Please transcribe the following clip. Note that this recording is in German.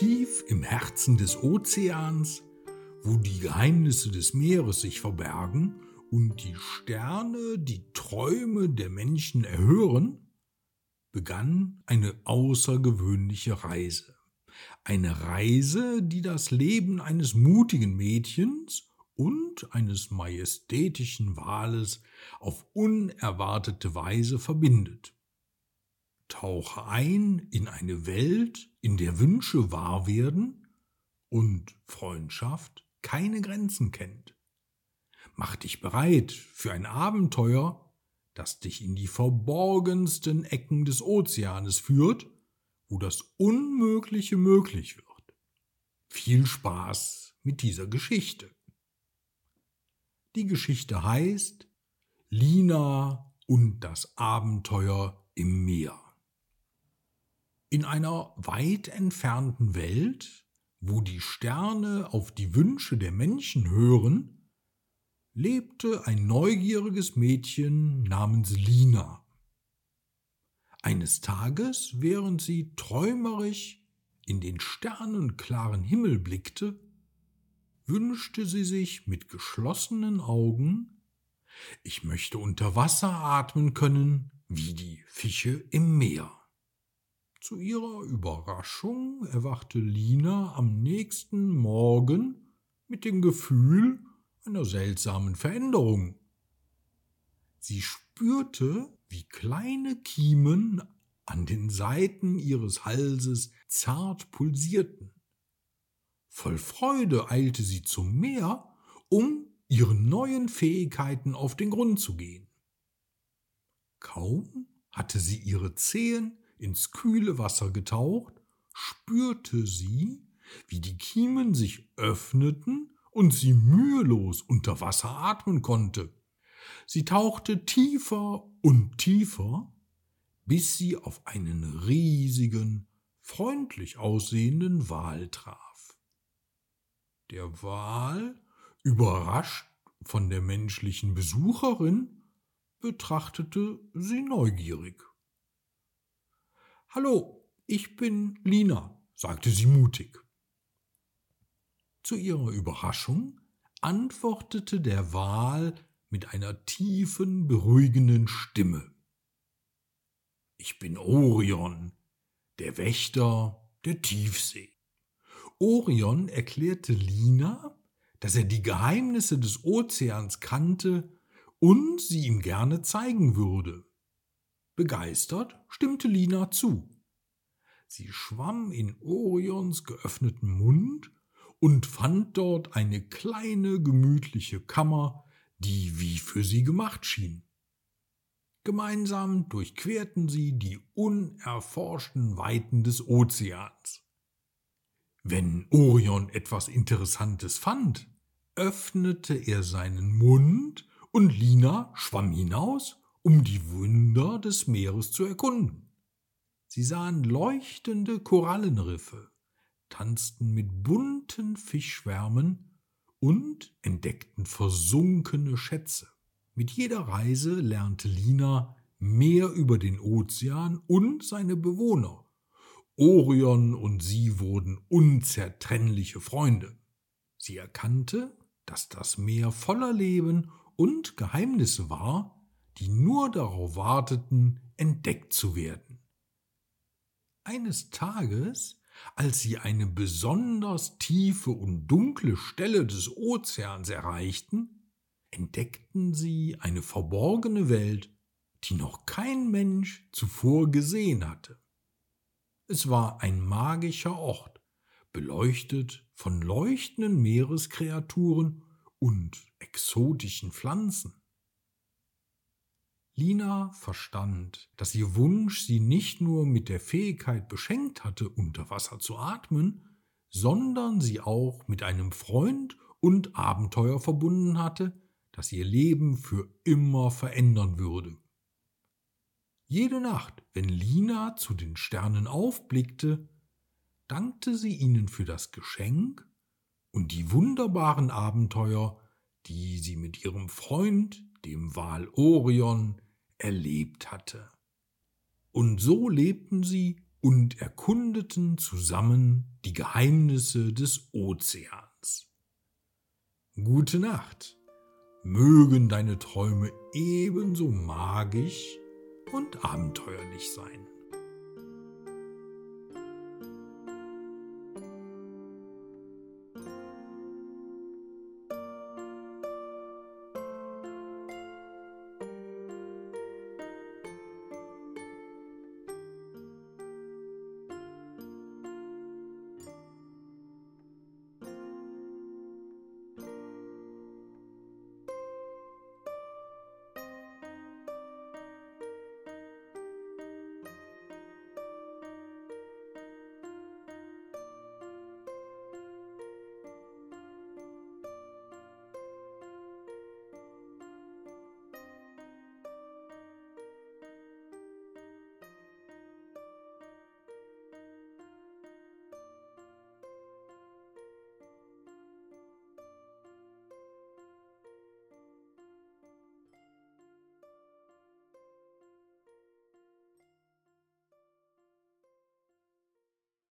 tief im Herzen des Ozeans, wo die Geheimnisse des Meeres sich verbergen und die Sterne die Träume der Menschen erhören, begann eine außergewöhnliche Reise. Eine Reise, die das Leben eines mutigen Mädchens und eines majestätischen Wales auf unerwartete Weise verbindet. Tauche ein in eine Welt, in der Wünsche wahr werden und Freundschaft keine Grenzen kennt. Mach dich bereit für ein Abenteuer, das dich in die verborgensten Ecken des Ozeanes führt, wo das Unmögliche möglich wird. Viel Spaß mit dieser Geschichte. Die Geschichte heißt Lina und das Abenteuer im Meer. In einer weit entfernten Welt, wo die Sterne auf die Wünsche der Menschen hören, lebte ein neugieriges Mädchen namens Lina. Eines Tages, während sie träumerisch in den sternenklaren Himmel blickte, wünschte sie sich mit geschlossenen Augen, ich möchte unter Wasser atmen können wie die Fische im Meer. Zu ihrer Überraschung erwachte Lina am nächsten Morgen mit dem Gefühl einer seltsamen Veränderung. Sie spürte, wie kleine Kiemen an den Seiten ihres Halses zart pulsierten. Voll Freude eilte sie zum Meer, um ihren neuen Fähigkeiten auf den Grund zu gehen. Kaum hatte sie ihre Zehen ins kühle Wasser getaucht, spürte sie, wie die Kiemen sich öffneten und sie mühelos unter Wasser atmen konnte. Sie tauchte tiefer und tiefer, bis sie auf einen riesigen, freundlich aussehenden Wal traf. Der Wal, überrascht von der menschlichen Besucherin, betrachtete sie neugierig. Hallo, ich bin Lina, sagte sie mutig. Zu ihrer Überraschung antwortete der Wal mit einer tiefen, beruhigenden Stimme. Ich bin Orion, der Wächter der Tiefsee. Orion erklärte Lina, dass er die Geheimnisse des Ozeans kannte und sie ihm gerne zeigen würde. Begeistert stimmte Lina zu. Sie schwamm in Orions geöffneten Mund und fand dort eine kleine gemütliche Kammer, die wie für sie gemacht schien. Gemeinsam durchquerten sie die unerforschten Weiten des Ozeans. Wenn Orion etwas Interessantes fand, öffnete er seinen Mund und Lina schwamm hinaus um die Wunder des Meeres zu erkunden. Sie sahen leuchtende Korallenriffe, tanzten mit bunten Fischschwärmen und entdeckten versunkene Schätze. Mit jeder Reise lernte Lina mehr über den Ozean und seine Bewohner. Orion und sie wurden unzertrennliche Freunde. Sie erkannte, dass das Meer voller Leben und Geheimnisse war, die nur darauf warteten, entdeckt zu werden. Eines Tages, als sie eine besonders tiefe und dunkle Stelle des Ozeans erreichten, entdeckten sie eine verborgene Welt, die noch kein Mensch zuvor gesehen hatte. Es war ein magischer Ort, beleuchtet von leuchtenden Meereskreaturen und exotischen Pflanzen. Lina verstand, dass ihr Wunsch sie nicht nur mit der Fähigkeit beschenkt hatte, unter Wasser zu atmen, sondern sie auch mit einem Freund und Abenteuer verbunden hatte, das ihr Leben für immer verändern würde. Jede Nacht, wenn Lina zu den Sternen aufblickte, dankte sie ihnen für das Geschenk und die wunderbaren Abenteuer, die sie mit ihrem Freund, dem Wal Orion, erlebt hatte. Und so lebten sie und erkundeten zusammen die Geheimnisse des Ozeans. Gute Nacht, mögen deine Träume ebenso magisch und abenteuerlich sein.